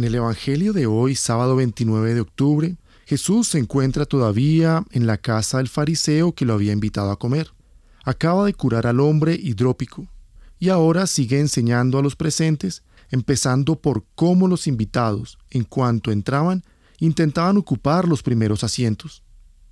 En el Evangelio de hoy, sábado 29 de octubre, Jesús se encuentra todavía en la casa del fariseo que lo había invitado a comer. Acaba de curar al hombre hidrópico y ahora sigue enseñando a los presentes, empezando por cómo los invitados, en cuanto entraban, intentaban ocupar los primeros asientos.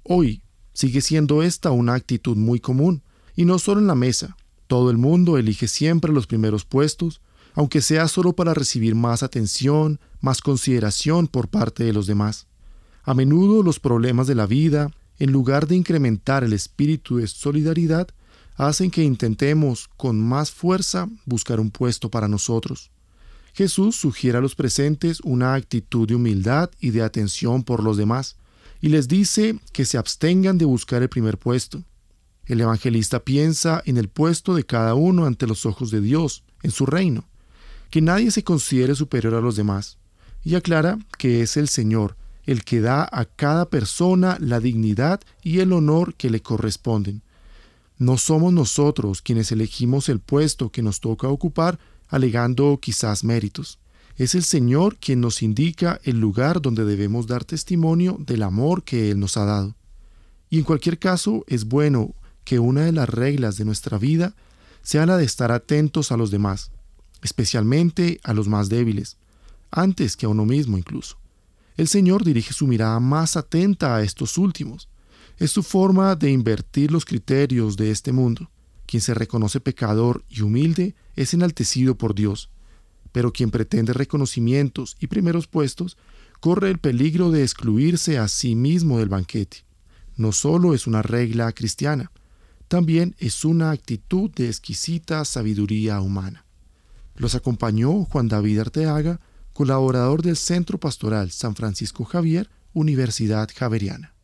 Hoy sigue siendo esta una actitud muy común, y no solo en la mesa. Todo el mundo elige siempre los primeros puestos, aunque sea solo para recibir más atención, más consideración por parte de los demás. A menudo los problemas de la vida, en lugar de incrementar el espíritu de solidaridad, hacen que intentemos con más fuerza buscar un puesto para nosotros. Jesús sugiere a los presentes una actitud de humildad y de atención por los demás, y les dice que se abstengan de buscar el primer puesto. El evangelista piensa en el puesto de cada uno ante los ojos de Dios, en su reino, que nadie se considere superior a los demás, y aclara que es el Señor el que da a cada persona la dignidad y el honor que le corresponden. No somos nosotros quienes elegimos el puesto que nos toca ocupar alegando quizás méritos. Es el Señor quien nos indica el lugar donde debemos dar testimonio del amor que Él nos ha dado. Y en cualquier caso es bueno que una de las reglas de nuestra vida sea la de estar atentos a los demás, especialmente a los más débiles, antes que a uno mismo incluso. El Señor dirige su mirada más atenta a estos últimos. Es su forma de invertir los criterios de este mundo. Quien se reconoce pecador y humilde es enaltecido por Dios, pero quien pretende reconocimientos y primeros puestos corre el peligro de excluirse a sí mismo del banquete. No solo es una regla cristiana, también es una actitud de exquisita sabiduría humana. Los acompañó Juan David Arteaga, colaborador del Centro Pastoral San Francisco Javier, Universidad Javeriana.